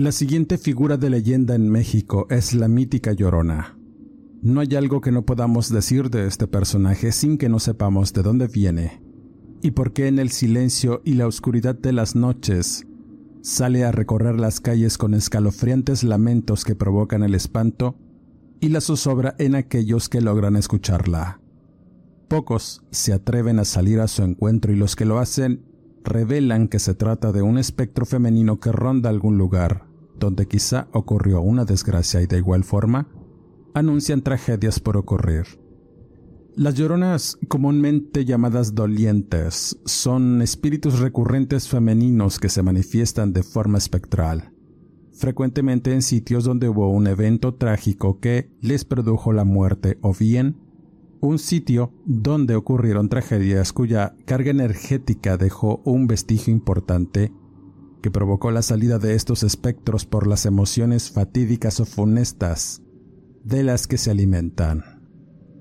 La siguiente figura de leyenda en México es la mítica Llorona. No hay algo que no podamos decir de este personaje sin que no sepamos de dónde viene y por qué en el silencio y la oscuridad de las noches sale a recorrer las calles con escalofriantes lamentos que provocan el espanto y la zozobra en aquellos que logran escucharla. Pocos se atreven a salir a su encuentro y los que lo hacen revelan que se trata de un espectro femenino que ronda algún lugar donde quizá ocurrió una desgracia y de igual forma anuncian tragedias por ocurrir. Las lloronas, comúnmente llamadas dolientes, son espíritus recurrentes femeninos que se manifiestan de forma espectral, frecuentemente en sitios donde hubo un evento trágico que les produjo la muerte o bien un sitio donde ocurrieron tragedias cuya carga energética dejó un vestigio importante que provocó la salida de estos espectros por las emociones fatídicas o funestas de las que se alimentan.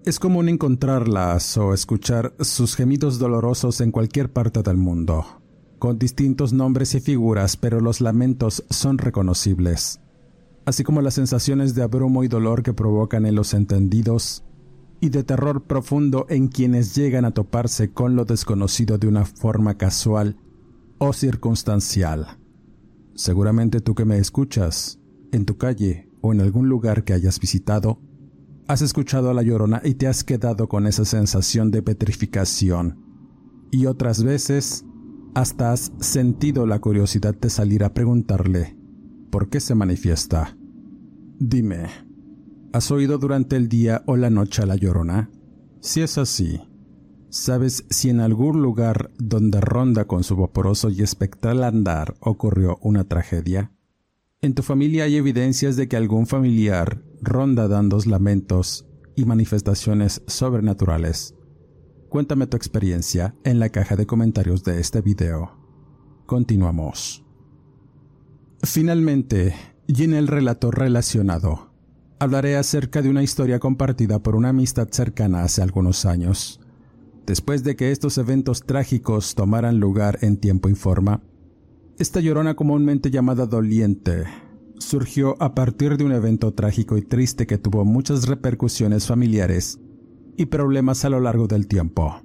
Es común encontrarlas o escuchar sus gemidos dolorosos en cualquier parte del mundo, con distintos nombres y figuras, pero los lamentos son reconocibles, así como las sensaciones de abrumo y dolor que provocan en los entendidos y de terror profundo en quienes llegan a toparse con lo desconocido de una forma casual o circunstancial. Seguramente tú que me escuchas, en tu calle o en algún lugar que hayas visitado, has escuchado a la llorona y te has quedado con esa sensación de petrificación. Y otras veces, hasta has sentido la curiosidad de salir a preguntarle, ¿por qué se manifiesta? Dime, ¿Has oído durante el día o la noche a la llorona? Si es así, ¿sabes si en algún lugar donde ronda con su vaporoso y espectral andar ocurrió una tragedia? ¿En tu familia hay evidencias de que algún familiar ronda dando lamentos y manifestaciones sobrenaturales? Cuéntame tu experiencia en la caja de comentarios de este video. Continuamos. Finalmente, y en el relato relacionado, hablaré acerca de una historia compartida por una amistad cercana hace algunos años. Después de que estos eventos trágicos tomaran lugar en tiempo y forma, esta llorona comúnmente llamada doliente surgió a partir de un evento trágico y triste que tuvo muchas repercusiones familiares y problemas a lo largo del tiempo.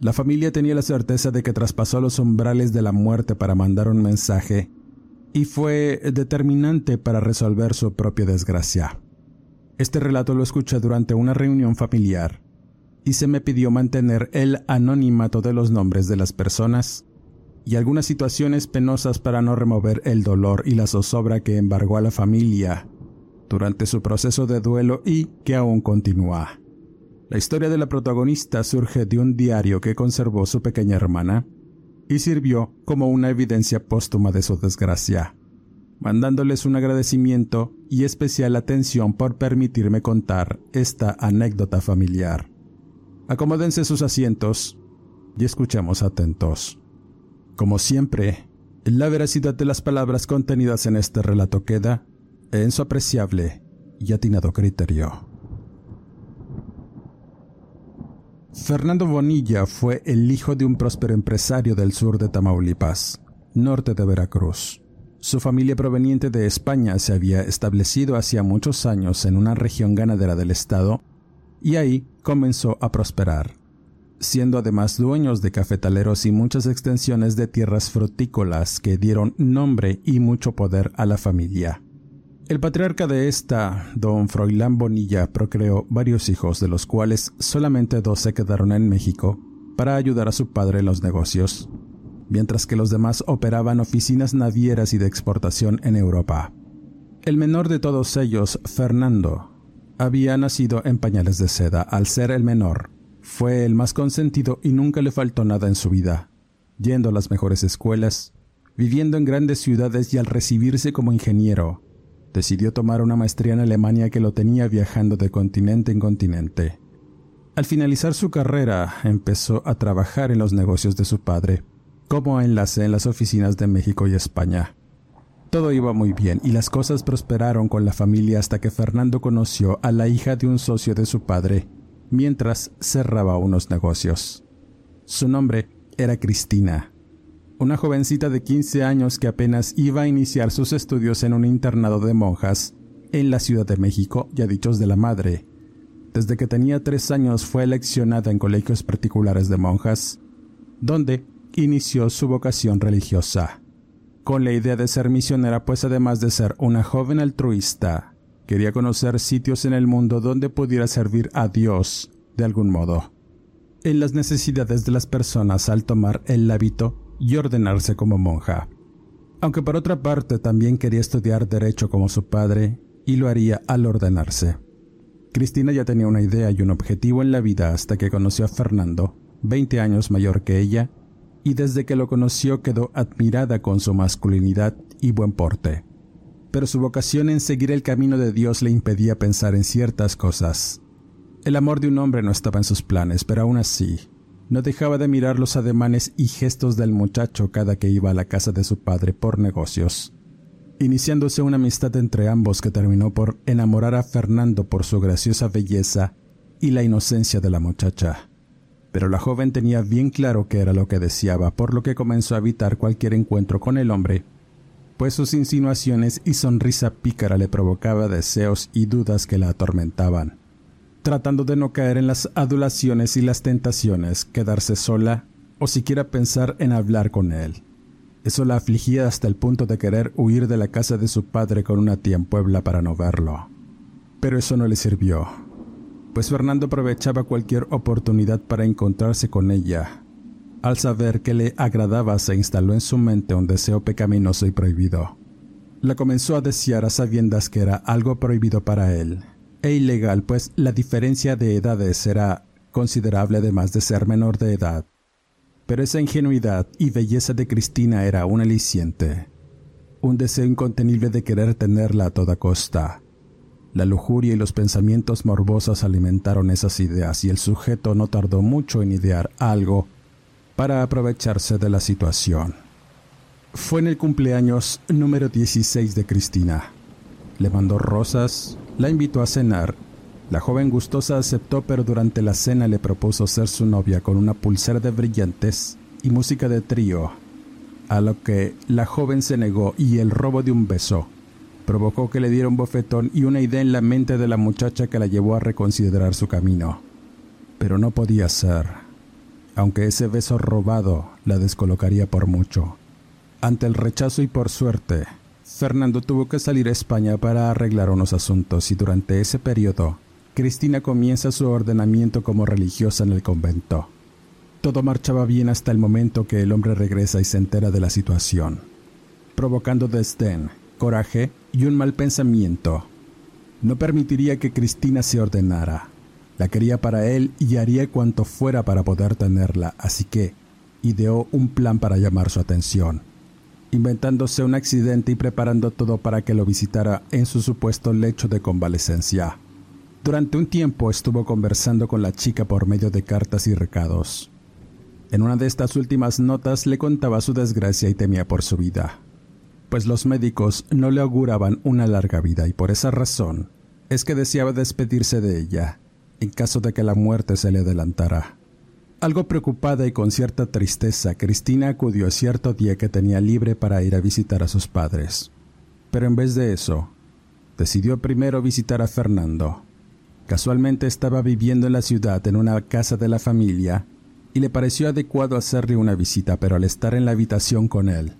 La familia tenía la certeza de que traspasó los umbrales de la muerte para mandar un mensaje y fue determinante para resolver su propia desgracia. Este relato lo escuché durante una reunión familiar y se me pidió mantener el anonimato de los nombres de las personas y algunas situaciones penosas para no remover el dolor y la zozobra que embargó a la familia durante su proceso de duelo y que aún continúa. La historia de la protagonista surge de un diario que conservó su pequeña hermana y sirvió como una evidencia póstuma de su desgracia mandándoles un agradecimiento y especial atención por permitirme contar esta anécdota familiar. Acomódense sus asientos y escuchemos atentos. Como siempre, la veracidad de las palabras contenidas en este relato queda en su apreciable y atinado criterio. Fernando Bonilla fue el hijo de un próspero empresario del sur de Tamaulipas, norte de Veracruz. Su familia proveniente de España se había establecido hacía muchos años en una región ganadera del estado y ahí comenzó a prosperar, siendo además dueños de cafetaleros y muchas extensiones de tierras frutícolas que dieron nombre y mucho poder a la familia. El patriarca de esta, don Froilán Bonilla, procreó varios hijos, de los cuales solamente dos se quedaron en México para ayudar a su padre en los negocios, mientras que los demás operaban oficinas navieras y de exportación en Europa. El menor de todos ellos, Fernando, había nacido en pañales de seda. Al ser el menor, fue el más consentido y nunca le faltó nada en su vida, yendo a las mejores escuelas, viviendo en grandes ciudades y al recibirse como ingeniero, decidió tomar una maestría en Alemania que lo tenía viajando de continente en continente. Al finalizar su carrera, empezó a trabajar en los negocios de su padre, como enlace en las oficinas de México y España. Todo iba muy bien y las cosas prosperaron con la familia hasta que Fernando conoció a la hija de un socio de su padre, mientras cerraba unos negocios. Su nombre era Cristina, una jovencita de 15 años que apenas iba a iniciar sus estudios en un internado de monjas en la Ciudad de México, ya dichos de la madre. Desde que tenía tres años fue eleccionada en colegios particulares de monjas, donde inició su vocación religiosa. Con la idea de ser misionera, pues además de ser una joven altruista, quería conocer sitios en el mundo donde pudiera servir a Dios de algún modo. En las necesidades de las personas al tomar el hábito y ordenarse como monja. Aunque por otra parte también quería estudiar derecho como su padre y lo haría al ordenarse. Cristina ya tenía una idea y un objetivo en la vida hasta que conoció a Fernando, 20 años mayor que ella, y desde que lo conoció quedó admirada con su masculinidad y buen porte. Pero su vocación en seguir el camino de Dios le impedía pensar en ciertas cosas. El amor de un hombre no estaba en sus planes, pero aún así, no dejaba de mirar los ademanes y gestos del muchacho cada que iba a la casa de su padre por negocios, iniciándose una amistad entre ambos que terminó por enamorar a Fernando por su graciosa belleza y la inocencia de la muchacha. Pero la joven tenía bien claro qué era lo que deseaba, por lo que comenzó a evitar cualquier encuentro con el hombre, pues sus insinuaciones y sonrisa pícara le provocaba deseos y dudas que la atormentaban tratando de no caer en las adulaciones y las tentaciones, quedarse sola o siquiera pensar en hablar con él. Eso la afligía hasta el punto de querer huir de la casa de su padre con una tía en Puebla para no verlo. Pero eso no le sirvió, pues Fernando aprovechaba cualquier oportunidad para encontrarse con ella. Al saber que le agradaba se instaló en su mente un deseo pecaminoso y prohibido. La comenzó a desear a sabiendas que era algo prohibido para él, e ilegal, pues la diferencia de edades era considerable además de ser menor de edad. Pero esa ingenuidad y belleza de Cristina era un aliciente, un deseo incontenible de querer tenerla a toda costa. La lujuria y los pensamientos morbosos alimentaron esas ideas y el sujeto no tardó mucho en idear algo para aprovecharse de la situación. Fue en el cumpleaños número 16 de Cristina. Le mandó rosas, la invitó a cenar. La joven gustosa aceptó, pero durante la cena le propuso ser su novia con una pulsera de brillantes y música de trío, a lo que la joven se negó y el robo de un beso provocó que le diera un bofetón y una idea en la mente de la muchacha que la llevó a reconsiderar su camino. Pero no podía ser, aunque ese beso robado la descolocaría por mucho. Ante el rechazo y por suerte, Fernando tuvo que salir a España para arreglar unos asuntos y durante ese periodo, Cristina comienza su ordenamiento como religiosa en el convento. Todo marchaba bien hasta el momento que el hombre regresa y se entera de la situación, provocando desdén, coraje y un mal pensamiento. No permitiría que Cristina se ordenara. La quería para él y haría cuanto fuera para poder tenerla, así que ideó un plan para llamar su atención inventándose un accidente y preparando todo para que lo visitara en su supuesto lecho de convalecencia. Durante un tiempo estuvo conversando con la chica por medio de cartas y recados. En una de estas últimas notas le contaba su desgracia y temía por su vida, pues los médicos no le auguraban una larga vida y por esa razón es que deseaba despedirse de ella, en caso de que la muerte se le adelantara. Algo preocupada y con cierta tristeza, Cristina acudió cierto día que tenía libre para ir a visitar a sus padres. Pero en vez de eso, decidió primero visitar a Fernando. Casualmente estaba viviendo en la ciudad en una casa de la familia y le pareció adecuado hacerle una visita, pero al estar en la habitación con él,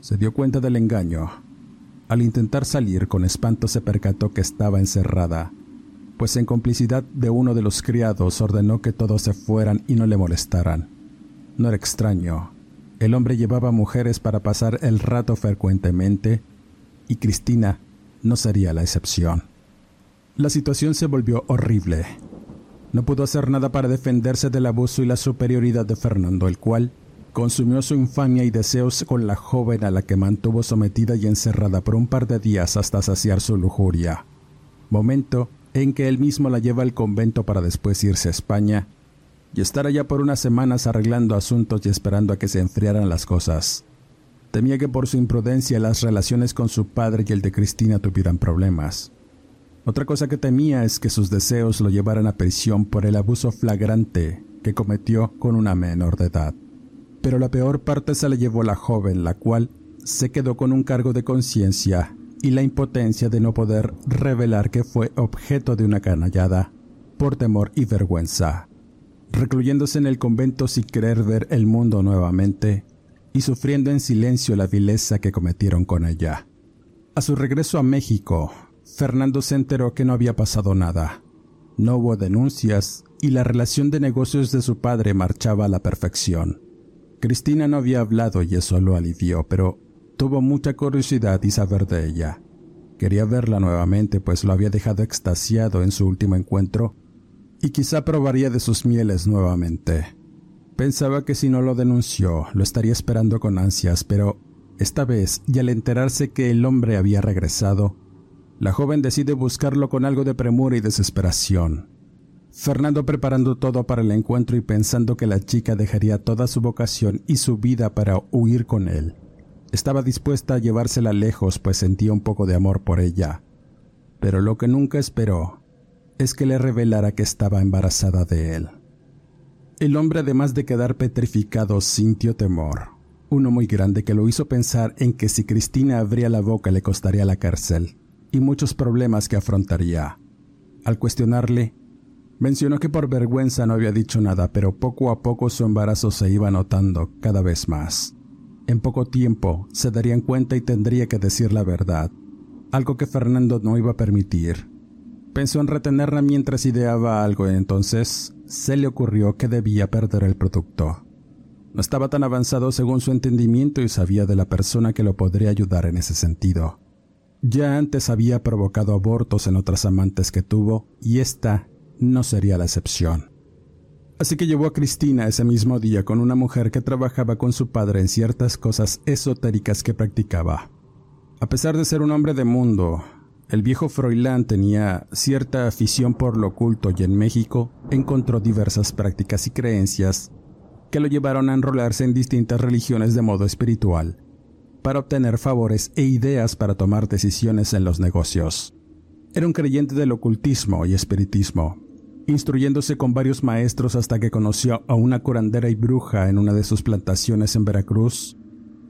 se dio cuenta del engaño. Al intentar salir con espanto se percató que estaba encerrada, pues en complicidad de uno de los criados ordenó que todos se fueran y no le molestaran. No era extraño. El hombre llevaba mujeres para pasar el rato frecuentemente y Cristina no sería la excepción. La situación se volvió horrible. No pudo hacer nada para defenderse del abuso y la superioridad de Fernando, el cual consumió su infamia y deseos con la joven a la que mantuvo sometida y encerrada por un par de días hasta saciar su lujuria. Momento en que él mismo la lleva al convento para después irse a España y estar allá por unas semanas arreglando asuntos y esperando a que se enfriaran las cosas. Temía que por su imprudencia las relaciones con su padre y el de Cristina tuvieran problemas. Otra cosa que temía es que sus deseos lo llevaran a prisión por el abuso flagrante que cometió con una menor de edad. Pero la peor parte se la llevó la joven, la cual se quedó con un cargo de conciencia y la impotencia de no poder revelar que fue objeto de una canallada por temor y vergüenza, recluyéndose en el convento sin querer ver el mundo nuevamente y sufriendo en silencio la vileza que cometieron con ella. A su regreso a México, Fernando se enteró que no había pasado nada. No hubo denuncias y la relación de negocios de su padre marchaba a la perfección. Cristina no había hablado y eso lo alivió, pero tuvo mucha curiosidad y saber de ella. Quería verla nuevamente, pues lo había dejado extasiado en su último encuentro y quizá probaría de sus mieles nuevamente. Pensaba que si no lo denunció, lo estaría esperando con ansias, pero esta vez, y al enterarse que el hombre había regresado, la joven decide buscarlo con algo de premura y desesperación. Fernando preparando todo para el encuentro y pensando que la chica dejaría toda su vocación y su vida para huir con él. Estaba dispuesta a llevársela lejos pues sentía un poco de amor por ella. Pero lo que nunca esperó es que le revelara que estaba embarazada de él. El hombre además de quedar petrificado sintió temor, uno muy grande que lo hizo pensar en que si Cristina abría la boca le costaría la cárcel y muchos problemas que afrontaría. Al cuestionarle, Mencionó que por vergüenza no había dicho nada, pero poco a poco su embarazo se iba notando cada vez más. En poco tiempo se darían cuenta y tendría que decir la verdad, algo que Fernando no iba a permitir. Pensó en retenerla mientras ideaba algo y entonces se le ocurrió que debía perder el producto. No estaba tan avanzado según su entendimiento y sabía de la persona que lo podría ayudar en ese sentido. Ya antes había provocado abortos en otras amantes que tuvo y esta no sería la excepción. Así que llevó a Cristina ese mismo día con una mujer que trabajaba con su padre en ciertas cosas esotéricas que practicaba. A pesar de ser un hombre de mundo, el viejo Froilán tenía cierta afición por lo oculto y en México encontró diversas prácticas y creencias que lo llevaron a enrolarse en distintas religiones de modo espiritual, para obtener favores e ideas para tomar decisiones en los negocios. Era un creyente del ocultismo y espiritismo, instruyéndose con varios maestros hasta que conoció a una curandera y bruja en una de sus plantaciones en Veracruz,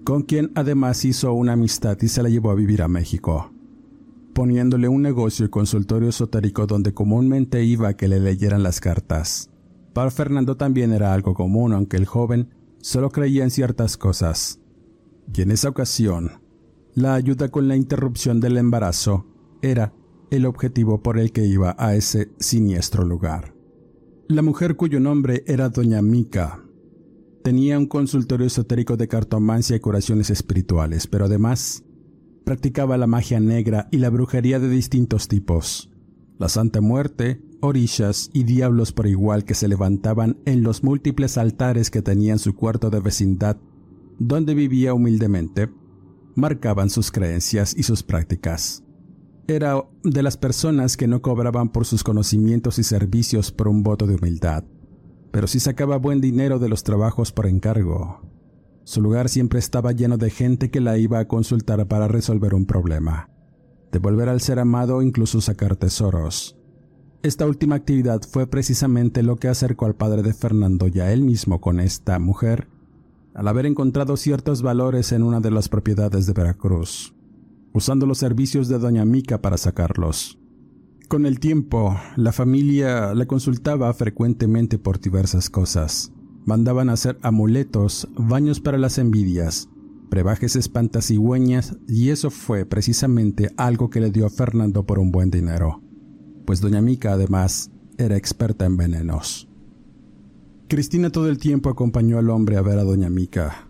con quien además hizo una amistad y se la llevó a vivir a México, poniéndole un negocio y consultorio esotérico donde comúnmente iba a que le leyeran las cartas. Para Fernando también era algo común, aunque el joven solo creía en ciertas cosas. Y en esa ocasión, la ayuda con la interrupción del embarazo era el objetivo por el que iba a ese siniestro lugar. La mujer cuyo nombre era Doña Mica tenía un consultorio esotérico de cartomancia y curaciones espirituales, pero además practicaba la magia negra y la brujería de distintos tipos, la Santa Muerte, orillas y diablos por igual que se levantaban en los múltiples altares que tenía en su cuarto de vecindad, donde vivía humildemente, marcaban sus creencias y sus prácticas. Era de las personas que no cobraban por sus conocimientos y servicios por un voto de humildad, pero sí sacaba buen dinero de los trabajos por encargo. Su lugar siempre estaba lleno de gente que la iba a consultar para resolver un problema, devolver al ser amado o incluso sacar tesoros. Esta última actividad fue precisamente lo que acercó al padre de Fernando y a él mismo con esta mujer, al haber encontrado ciertos valores en una de las propiedades de Veracruz usando los servicios de doña Mica para sacarlos. Con el tiempo, la familia le consultaba frecuentemente por diversas cosas. Mandaban hacer amuletos, baños para las envidias, brebajes espantasigüeñas y eso fue precisamente algo que le dio a Fernando por un buen dinero, pues doña Mica además era experta en venenos. Cristina todo el tiempo acompañó al hombre a ver a doña Mica.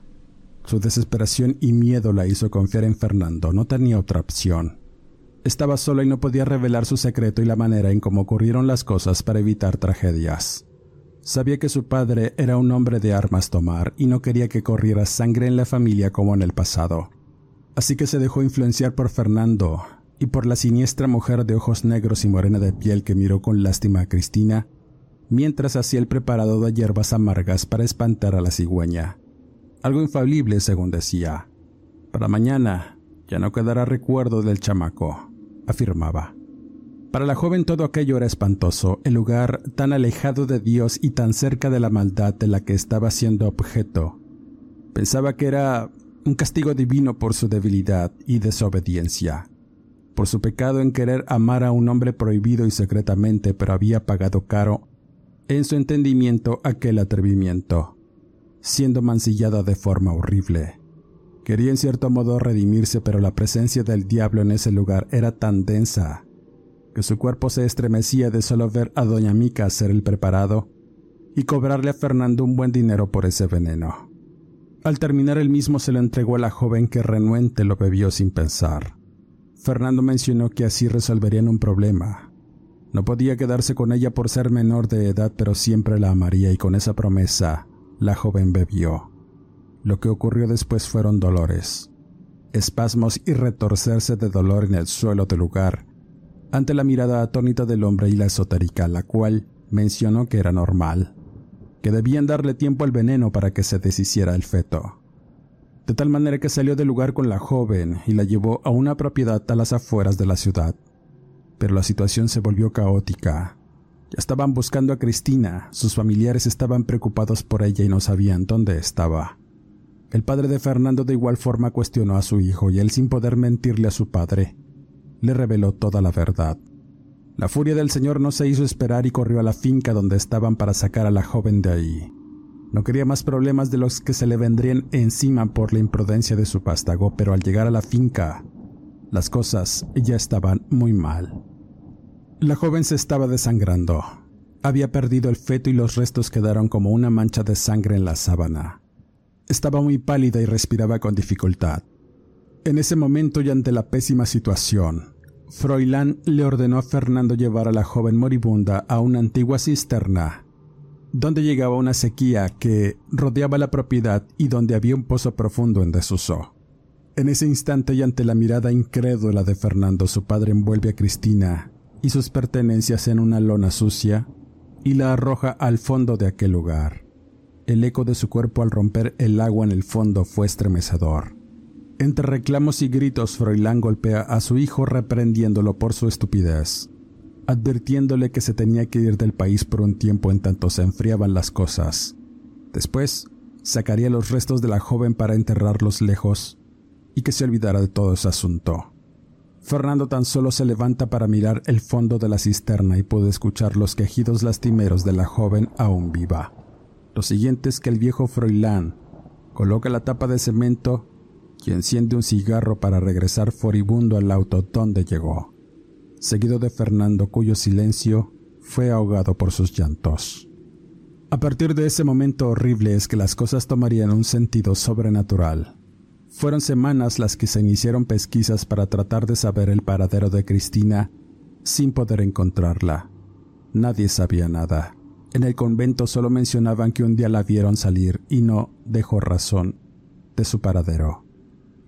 Su desesperación y miedo la hizo confiar en Fernando, no tenía otra opción. Estaba sola y no podía revelar su secreto y la manera en cómo ocurrieron las cosas para evitar tragedias. Sabía que su padre era un hombre de armas tomar y no quería que corriera sangre en la familia como en el pasado. Así que se dejó influenciar por Fernando y por la siniestra mujer de ojos negros y morena de piel que miró con lástima a Cristina mientras hacía el preparado de hierbas amargas para espantar a la cigüeña. Algo infalible, según decía. Para mañana ya no quedará recuerdo del chamaco, afirmaba. Para la joven todo aquello era espantoso, el lugar tan alejado de Dios y tan cerca de la maldad de la que estaba siendo objeto. Pensaba que era un castigo divino por su debilidad y desobediencia, por su pecado en querer amar a un hombre prohibido y secretamente, pero había pagado caro en su entendimiento aquel atrevimiento, siendo mancillada de forma horrible. Quería en cierto modo redimirse, pero la presencia del diablo en ese lugar era tan densa que su cuerpo se estremecía de solo ver a doña Mica hacer el preparado y cobrarle a Fernando un buen dinero por ese veneno. Al terminar el mismo se lo entregó a la joven que renuente lo bebió sin pensar. Fernando mencionó que así resolverían un problema, no podía quedarse con ella por ser menor de edad, pero siempre la amaría y con esa promesa la joven bebió. Lo que ocurrió después fueron dolores, espasmos y retorcerse de dolor en el suelo del lugar, ante la mirada atónita del hombre y la esotérica, la cual mencionó que era normal, que debían darle tiempo al veneno para que se deshiciera el feto. De tal manera que salió del lugar con la joven y la llevó a una propiedad a las afueras de la ciudad pero la situación se volvió caótica. Estaban buscando a Cristina, sus familiares estaban preocupados por ella y no sabían dónde estaba. El padre de Fernando de igual forma cuestionó a su hijo y él sin poder mentirle a su padre, le reveló toda la verdad. La furia del señor no se hizo esperar y corrió a la finca donde estaban para sacar a la joven de ahí. No quería más problemas de los que se le vendrían encima por la imprudencia de su pástago, pero al llegar a la finca, las cosas ya estaban muy mal. La joven se estaba desangrando. Había perdido el feto y los restos quedaron como una mancha de sangre en la sábana. Estaba muy pálida y respiraba con dificultad. En ese momento y ante la pésima situación, Froilán le ordenó a Fernando llevar a la joven moribunda a una antigua cisterna, donde llegaba una sequía que rodeaba la propiedad y donde había un pozo profundo en desuso. En ese instante y ante la mirada incrédula de Fernando, su padre envuelve a Cristina y sus pertenencias en una lona sucia y la arroja al fondo de aquel lugar. El eco de su cuerpo al romper el agua en el fondo fue estremecedor. Entre reclamos y gritos, Froilán golpea a su hijo reprendiéndolo por su estupidez, advirtiéndole que se tenía que ir del país por un tiempo en tanto se enfriaban las cosas. Después, sacaría los restos de la joven para enterrarlos lejos y que se olvidara de todo ese asunto. Fernando tan solo se levanta para mirar el fondo de la cisterna y puede escuchar los quejidos lastimeros de la joven aún viva. Lo siguiente es que el viejo Froilán coloca la tapa de cemento y enciende un cigarro para regresar furibundo al auto donde llegó, seguido de Fernando cuyo silencio fue ahogado por sus llantos. A partir de ese momento horrible es que las cosas tomarían un sentido sobrenatural. Fueron semanas las que se iniciaron pesquisas para tratar de saber el paradero de Cristina sin poder encontrarla. Nadie sabía nada. En el convento solo mencionaban que un día la vieron salir y no dejó razón de su paradero.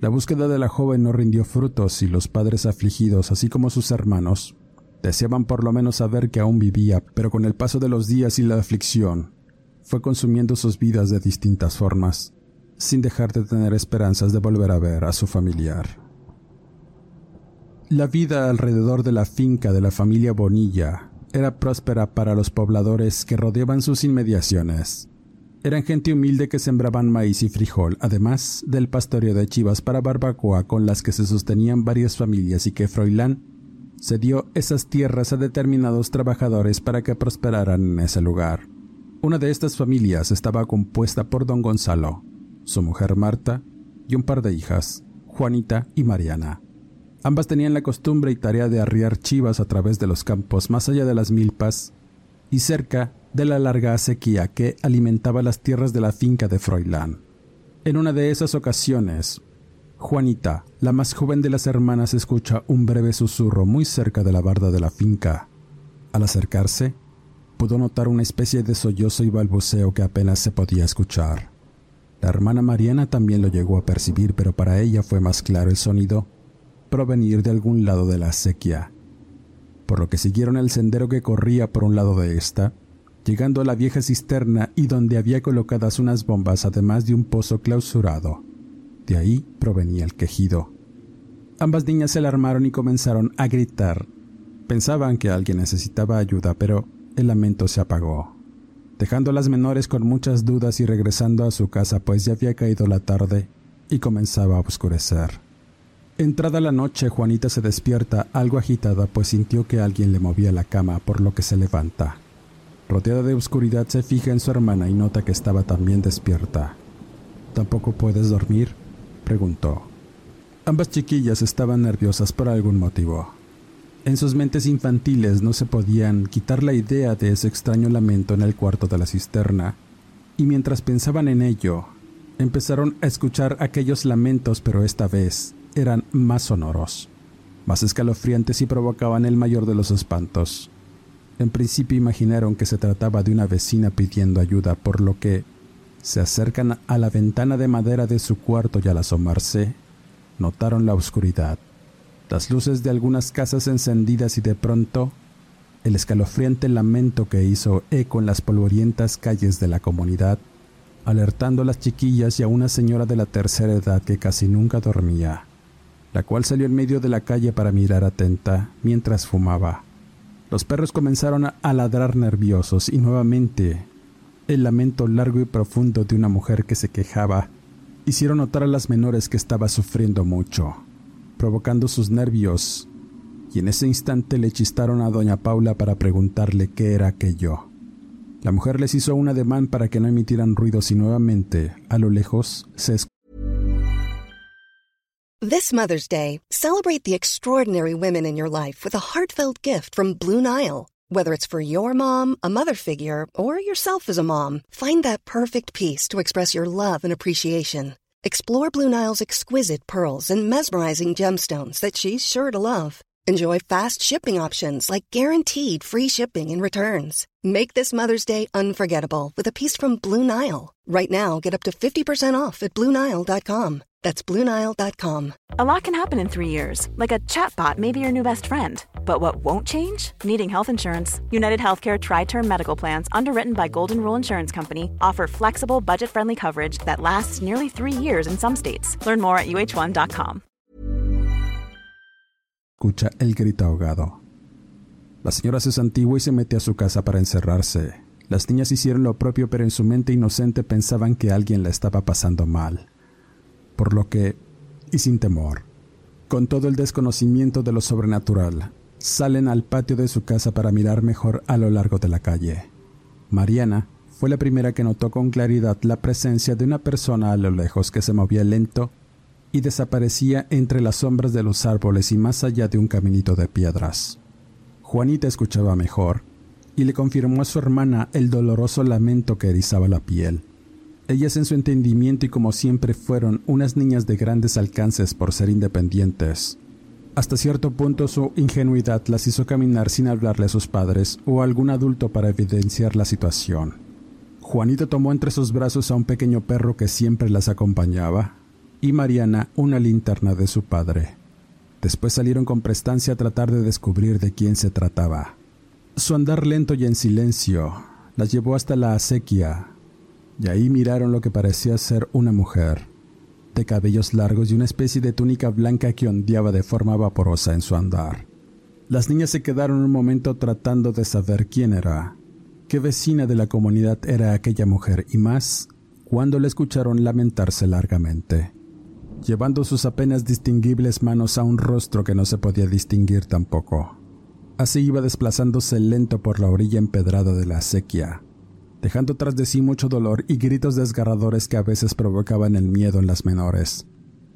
La búsqueda de la joven no rindió frutos y los padres afligidos, así como sus hermanos, deseaban por lo menos saber que aún vivía, pero con el paso de los días y la aflicción, fue consumiendo sus vidas de distintas formas sin dejar de tener esperanzas de volver a ver a su familiar. La vida alrededor de la finca de la familia Bonilla era próspera para los pobladores que rodeaban sus inmediaciones. Eran gente humilde que sembraban maíz y frijol, además del pastoreo de chivas para barbacoa con las que se sostenían varias familias y que Froilán cedió esas tierras a determinados trabajadores para que prosperaran en ese lugar. Una de estas familias estaba compuesta por don Gonzalo, su mujer Marta y un par de hijas, Juanita y Mariana. Ambas tenían la costumbre y tarea de arriar chivas a través de los campos más allá de las milpas y cerca de la larga sequía que alimentaba las tierras de la finca de Froilán. En una de esas ocasiones, Juanita, la más joven de las hermanas, escucha un breve susurro muy cerca de la barda de la finca. Al acercarse, pudo notar una especie de sollozo y balbuceo que apenas se podía escuchar. La hermana Mariana también lo llegó a percibir, pero para ella fue más claro el sonido provenir de algún lado de la acequia, por lo que siguieron el sendero que corría por un lado de esta, llegando a la vieja cisterna y donde había colocadas unas bombas además de un pozo clausurado. De ahí provenía el quejido. Ambas niñas se alarmaron y comenzaron a gritar. Pensaban que alguien necesitaba ayuda, pero el lamento se apagó dejando a las menores con muchas dudas y regresando a su casa pues ya había caído la tarde y comenzaba a oscurecer. Entrada la noche, Juanita se despierta algo agitada pues sintió que alguien le movía la cama, por lo que se levanta. Rodeada de oscuridad se fija en su hermana y nota que estaba también despierta. ¿Tampoco puedes dormir? preguntó. Ambas chiquillas estaban nerviosas por algún motivo. En sus mentes infantiles no se podían quitar la idea de ese extraño lamento en el cuarto de la cisterna, y mientras pensaban en ello, empezaron a escuchar aquellos lamentos, pero esta vez eran más sonoros, más escalofriantes y provocaban el mayor de los espantos. En principio imaginaron que se trataba de una vecina pidiendo ayuda, por lo que se acercan a la ventana de madera de su cuarto y al asomarse, notaron la oscuridad las luces de algunas casas encendidas y de pronto el escalofriante lamento que hizo eco en las polvorientas calles de la comunidad, alertando a las chiquillas y a una señora de la tercera edad que casi nunca dormía, la cual salió en medio de la calle para mirar atenta mientras fumaba. Los perros comenzaron a ladrar nerviosos y nuevamente el lamento largo y profundo de una mujer que se quejaba hicieron notar a las menores que estaba sufriendo mucho provocando sus nervios, y en ese instante le chistaron a doña Paula para preguntarle qué era aquello. La mujer les hizo un ademán para que no emitieran ruidos y nuevamente, a lo lejos, se This Mother's Day, celebrate the extraordinary women in your life with a heartfelt gift from Blue Nile. Whether it's for your mom, a mother figure, or yourself as a mom, find that perfect piece to express your love and appreciation. Explore Blue Nile's exquisite pearls and mesmerizing gemstones that she's sure to love. Enjoy fast shipping options like guaranteed free shipping and returns. Make this Mother's Day unforgettable with a piece from Blue Nile. Right now, get up to 50% off at BlueNile.com. That's BlueNile.com. A lot can happen in three years, like a chatbot may be your new best friend. But what won't change? Needing health insurance. United Healthcare Tri Term Medical Plans, underwritten by Golden Rule Insurance Company, offer flexible, budget friendly coverage that lasts nearly three years in some states. Learn more at uh1.com. Escucha el grito ahogado. La señora se santigua y se mete a su casa para encerrarse. Las niñas hicieron lo propio, pero en su mente inocente pensaban que alguien la estaba pasando mal. por lo que, y sin temor, con todo el desconocimiento de lo sobrenatural, salen al patio de su casa para mirar mejor a lo largo de la calle. Mariana fue la primera que notó con claridad la presencia de una persona a lo lejos que se movía lento y desaparecía entre las sombras de los árboles y más allá de un caminito de piedras. Juanita escuchaba mejor y le confirmó a su hermana el doloroso lamento que erizaba la piel. Ellas en su entendimiento y como siempre fueron unas niñas de grandes alcances por ser independientes. Hasta cierto punto su ingenuidad las hizo caminar sin hablarle a sus padres o a algún adulto para evidenciar la situación. Juanita tomó entre sus brazos a un pequeño perro que siempre las acompañaba y Mariana una linterna de su padre. Después salieron con prestancia a tratar de descubrir de quién se trataba. Su andar lento y en silencio las llevó hasta la acequia, y ahí miraron lo que parecía ser una mujer, de cabellos largos y una especie de túnica blanca que ondeaba de forma vaporosa en su andar. Las niñas se quedaron un momento tratando de saber quién era, qué vecina de la comunidad era aquella mujer y más cuando la escucharon lamentarse largamente, llevando sus apenas distinguibles manos a un rostro que no se podía distinguir tampoco. Así iba desplazándose lento por la orilla empedrada de la acequia, dejando tras de sí mucho dolor y gritos desgarradores que a veces provocaban el miedo en las menores.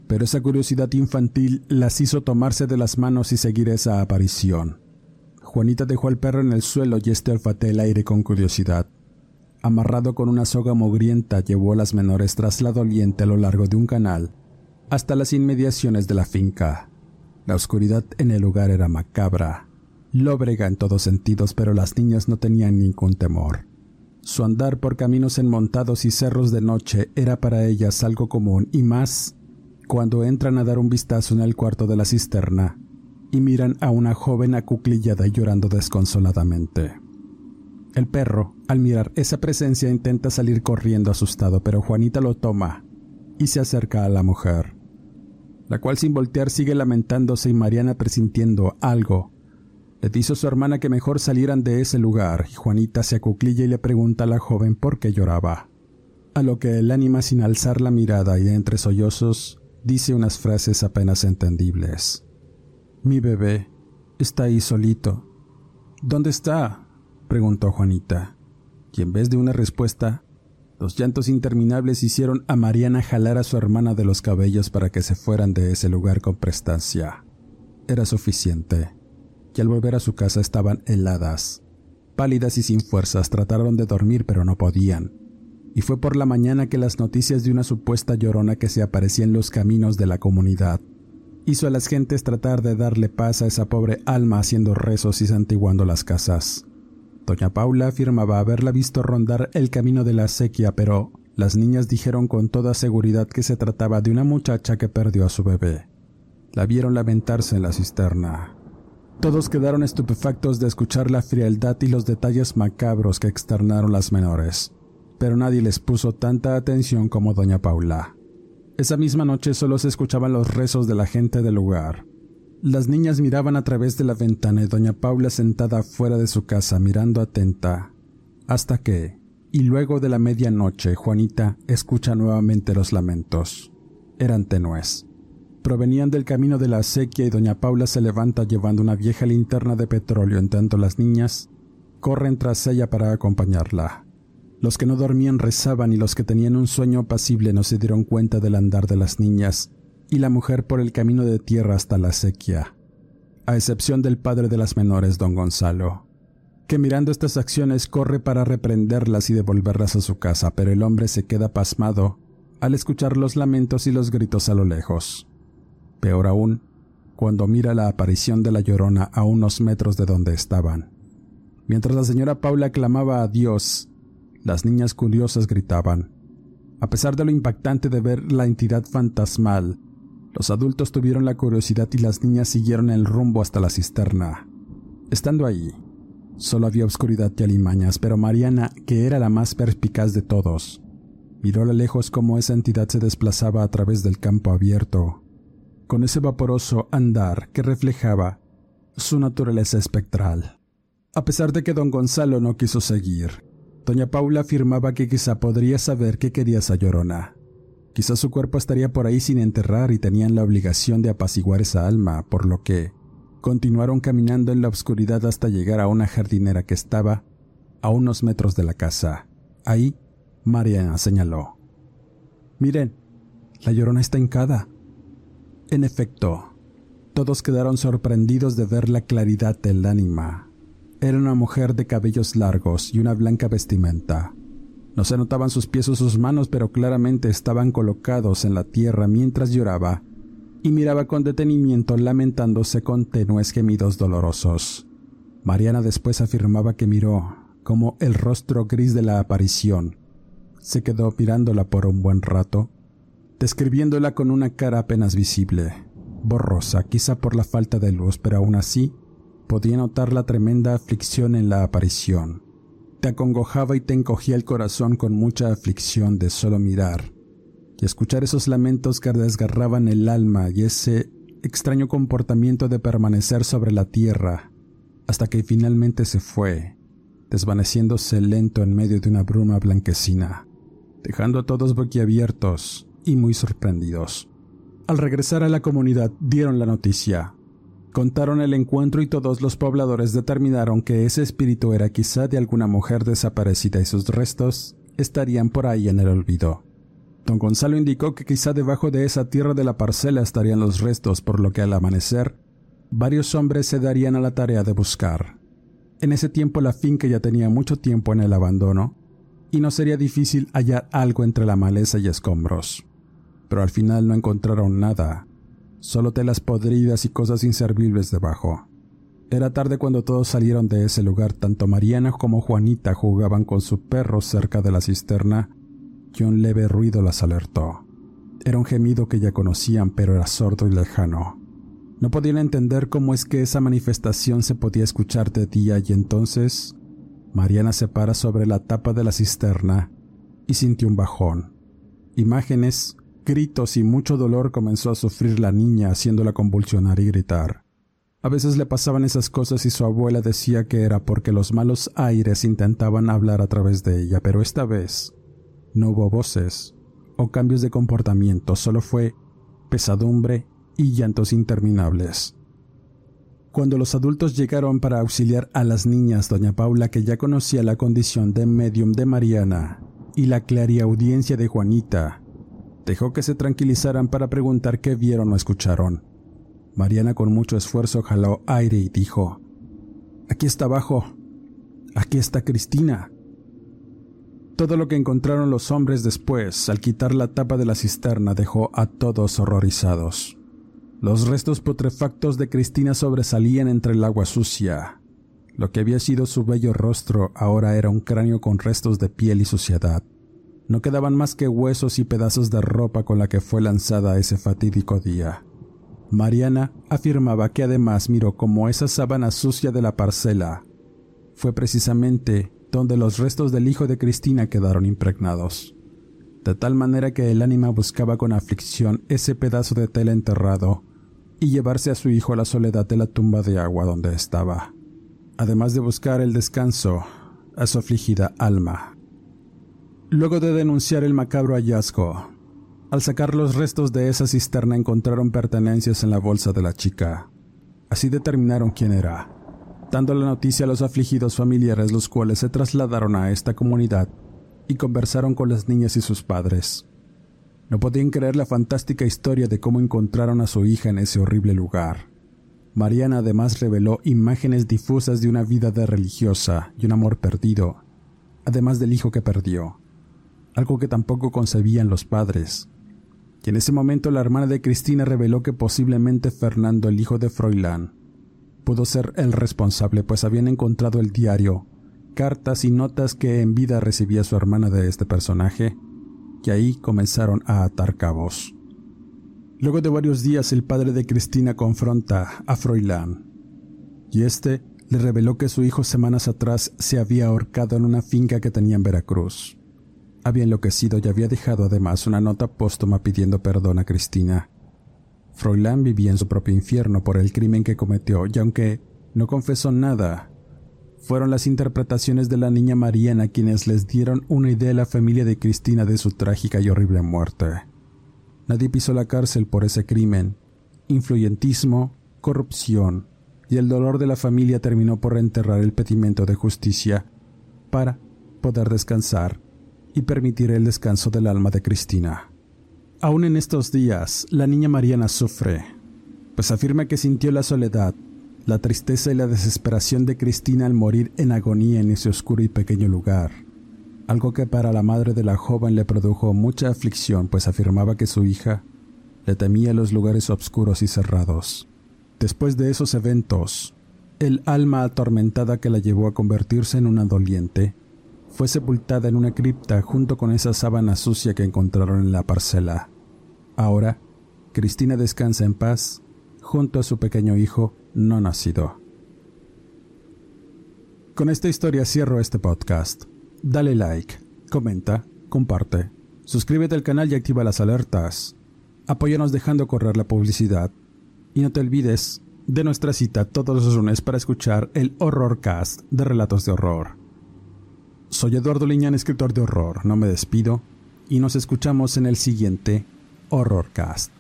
pero esa curiosidad infantil las hizo tomarse de las manos y seguir esa aparición. Juanita dejó al perro en el suelo y este olfateó el aire con curiosidad. Amarrado con una soga mogrienta, llevó a las menores tras la doliente a lo largo de un canal hasta las inmediaciones de la finca. La oscuridad en el lugar era macabra, lóbrega en todos sentidos, pero las niñas no tenían ningún temor. Su andar por caminos enmontados y cerros de noche era para ellas algo común y más cuando entran a dar un vistazo en el cuarto de la cisterna y miran a una joven acuclillada llorando desconsoladamente. El perro, al mirar esa presencia, intenta salir corriendo asustado, pero Juanita lo toma y se acerca a la mujer, la cual sin voltear sigue lamentándose y Mariana presintiendo algo. Le dice a su hermana que mejor salieran de ese lugar y Juanita se acuclilla y le pregunta a la joven por qué lloraba. A lo que el ánima sin alzar la mirada y entre sollozos dice unas frases apenas entendibles. Mi bebé está ahí solito. ¿Dónde está? preguntó Juanita, y en vez de una respuesta, los llantos interminables hicieron a Mariana jalar a su hermana de los cabellos para que se fueran de ese lugar con prestancia. Era suficiente, y al volver a su casa estaban heladas. Pálidas y sin fuerzas trataron de dormir pero no podían. Y fue por la mañana que las noticias de una supuesta llorona que se aparecía en los caminos de la comunidad hizo a las gentes tratar de darle paz a esa pobre alma haciendo rezos y santiguando las casas. Doña Paula afirmaba haberla visto rondar el camino de la sequía, pero las niñas dijeron con toda seguridad que se trataba de una muchacha que perdió a su bebé. La vieron lamentarse en la cisterna. Todos quedaron estupefactos de escuchar la frialdad y los detalles macabros que externaron las menores, pero nadie les puso tanta atención como doña Paula. Esa misma noche solo se escuchaban los rezos de la gente del lugar, las niñas miraban a través de la ventana y doña Paula sentada fuera de su casa mirando atenta, hasta que, y luego de la medianoche, Juanita escucha nuevamente los lamentos. Eran tenues. Provenían del camino de la acequia y doña Paula se levanta llevando una vieja linterna de petróleo en tanto las niñas corren tras ella para acompañarla. Los que no dormían rezaban y los que tenían un sueño apacible no se dieron cuenta del andar de las niñas y la mujer por el camino de tierra hasta la sequía, a excepción del padre de las menores, don Gonzalo, que mirando estas acciones corre para reprenderlas y devolverlas a su casa, pero el hombre se queda pasmado al escuchar los lamentos y los gritos a lo lejos. Peor aún, cuando mira la aparición de la llorona a unos metros de donde estaban. Mientras la señora Paula clamaba a Dios, las niñas curiosas gritaban. A pesar de lo impactante de ver la entidad fantasmal, los adultos tuvieron la curiosidad y las niñas siguieron el rumbo hasta la cisterna. Estando ahí, solo había oscuridad y alimañas, pero Mariana, que era la más perspicaz de todos, miró a lo lejos cómo esa entidad se desplazaba a través del campo abierto, con ese vaporoso andar que reflejaba su naturaleza espectral. A pesar de que don Gonzalo no quiso seguir, doña Paula afirmaba que quizá podría saber qué quería esa llorona. Quizás su cuerpo estaría por ahí sin enterrar y tenían la obligación de apaciguar esa alma, por lo que continuaron caminando en la oscuridad hasta llegar a una jardinera que estaba a unos metros de la casa. Ahí, Mariana señaló. Miren, la llorona está hincada. En efecto, todos quedaron sorprendidos de ver la claridad del ánima. Era una mujer de cabellos largos y una blanca vestimenta. No se notaban sus pies o sus manos, pero claramente estaban colocados en la tierra mientras lloraba y miraba con detenimiento lamentándose con tenues gemidos dolorosos. Mariana después afirmaba que miró como el rostro gris de la aparición. Se quedó mirándola por un buen rato, describiéndola con una cara apenas visible, borrosa, quizá por la falta de luz, pero aún así podía notar la tremenda aflicción en la aparición te acongojaba y te encogía el corazón con mucha aflicción de solo mirar y escuchar esos lamentos que desgarraban el alma y ese extraño comportamiento de permanecer sobre la tierra hasta que finalmente se fue, desvaneciéndose lento en medio de una bruma blanquecina, dejando a todos boquiabiertos y muy sorprendidos. Al regresar a la comunidad dieron la noticia, Contaron el encuentro y todos los pobladores determinaron que ese espíritu era quizá de alguna mujer desaparecida y sus restos estarían por ahí en el olvido. Don Gonzalo indicó que quizá debajo de esa tierra de la parcela estarían los restos, por lo que al amanecer, varios hombres se darían a la tarea de buscar. En ese tiempo la finca ya tenía mucho tiempo en el abandono, y no sería difícil hallar algo entre la maleza y escombros. Pero al final no encontraron nada, solo telas podridas y cosas inservibles debajo. Era tarde cuando todos salieron de ese lugar, tanto Mariana como Juanita jugaban con su perro cerca de la cisterna y un leve ruido las alertó. Era un gemido que ya conocían, pero era sordo y lejano. No podían entender cómo es que esa manifestación se podía escuchar de día y entonces Mariana se para sobre la tapa de la cisterna y sintió un bajón. Imágenes, gritos y mucho dolor comenzó a sufrir la niña haciéndola convulsionar y gritar. A veces le pasaban esas cosas y su abuela decía que era porque los malos aires intentaban hablar a través de ella, pero esta vez no hubo voces o cambios de comportamiento, solo fue pesadumbre y llantos interminables. Cuando los adultos llegaron para auxiliar a las niñas, doña Paula, que ya conocía la condición de medium de Mariana y la audiencia de Juanita, dejó que se tranquilizaran para preguntar qué vieron o escucharon. Mariana con mucho esfuerzo jaló aire y dijo, Aquí está abajo. Aquí está Cristina. Todo lo que encontraron los hombres después, al quitar la tapa de la cisterna, dejó a todos horrorizados. Los restos putrefactos de Cristina sobresalían entre el agua sucia. Lo que había sido su bello rostro ahora era un cráneo con restos de piel y suciedad. No quedaban más que huesos y pedazos de ropa con la que fue lanzada ese fatídico día. Mariana afirmaba que además miró como esa sábana sucia de la parcela fue precisamente donde los restos del hijo de Cristina quedaron impregnados, de tal manera que el ánima buscaba con aflicción ese pedazo de tela enterrado y llevarse a su hijo a la soledad de la tumba de agua donde estaba, además de buscar el descanso a su afligida alma. Luego de denunciar el macabro hallazgo, al sacar los restos de esa cisterna encontraron pertenencias en la bolsa de la chica. Así determinaron quién era dando la noticia a los afligidos familiares los cuales se trasladaron a esta comunidad y conversaron con las niñas y sus padres. No podían creer la fantástica historia de cómo encontraron a su hija en ese horrible lugar. Mariana además reveló imágenes difusas de una vida de religiosa y un amor perdido, además del hijo que perdió, algo que tampoco concebían los padres. Y en ese momento la hermana de Cristina reveló que posiblemente Fernando, el hijo de Froilán, pudo ser el responsable, pues habían encontrado el diario, cartas y notas que en vida recibía su hermana de este personaje, y ahí comenzaron a atar cabos. Luego de varios días el padre de Cristina confronta a Froilán, y este le reveló que su hijo semanas atrás se había ahorcado en una finca que tenía en Veracruz. Había enloquecido y había dejado además una nota póstuma pidiendo perdón a Cristina. Froilán vivía en su propio infierno por el crimen que cometió y aunque no confesó nada, fueron las interpretaciones de la niña Mariana quienes les dieron una idea a la familia de Cristina de su trágica y horrible muerte. Nadie pisó la cárcel por ese crimen. Influyentismo, corrupción y el dolor de la familia terminó por enterrar el pedimento de justicia para poder descansar y permitir el descanso del alma de Cristina. Aún en estos días, la niña Mariana sufre, pues afirma que sintió la soledad, la tristeza y la desesperación de Cristina al morir en agonía en ese oscuro y pequeño lugar, algo que para la madre de la joven le produjo mucha aflicción, pues afirmaba que su hija le temía los lugares oscuros y cerrados. Después de esos eventos, el alma atormentada que la llevó a convertirse en una doliente fue sepultada en una cripta junto con esa sábana sucia que encontraron en la parcela. Ahora, Cristina descansa en paz junto a su pequeño hijo no nacido. Con esta historia cierro este podcast. Dale like, comenta, comparte, suscríbete al canal y activa las alertas. Apóyanos dejando correr la publicidad. Y no te olvides de nuestra cita todos los lunes para escuchar el Horrorcast de Relatos de Horror. Soy Eduardo Liñán, escritor de horror. No me despido y nos escuchamos en el siguiente Horrorcast.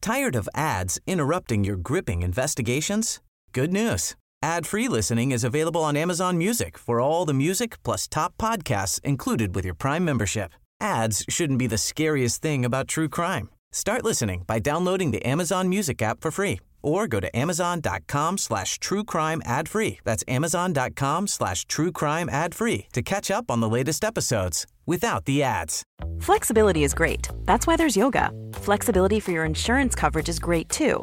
Tired of ads interrupting your gripping investigations? Good news. Ad-free listening is available on Amazon Music for all the music plus top podcasts included with your Prime membership. Ads shouldn't be the scariest thing about true crime. Start listening by downloading the Amazon Music app for free or go to amazon.com slash true crime ad free. That's amazon.com slash true crime ad free to catch up on the latest episodes without the ads. Flexibility is great. That's why there's yoga. Flexibility for your insurance coverage is great too.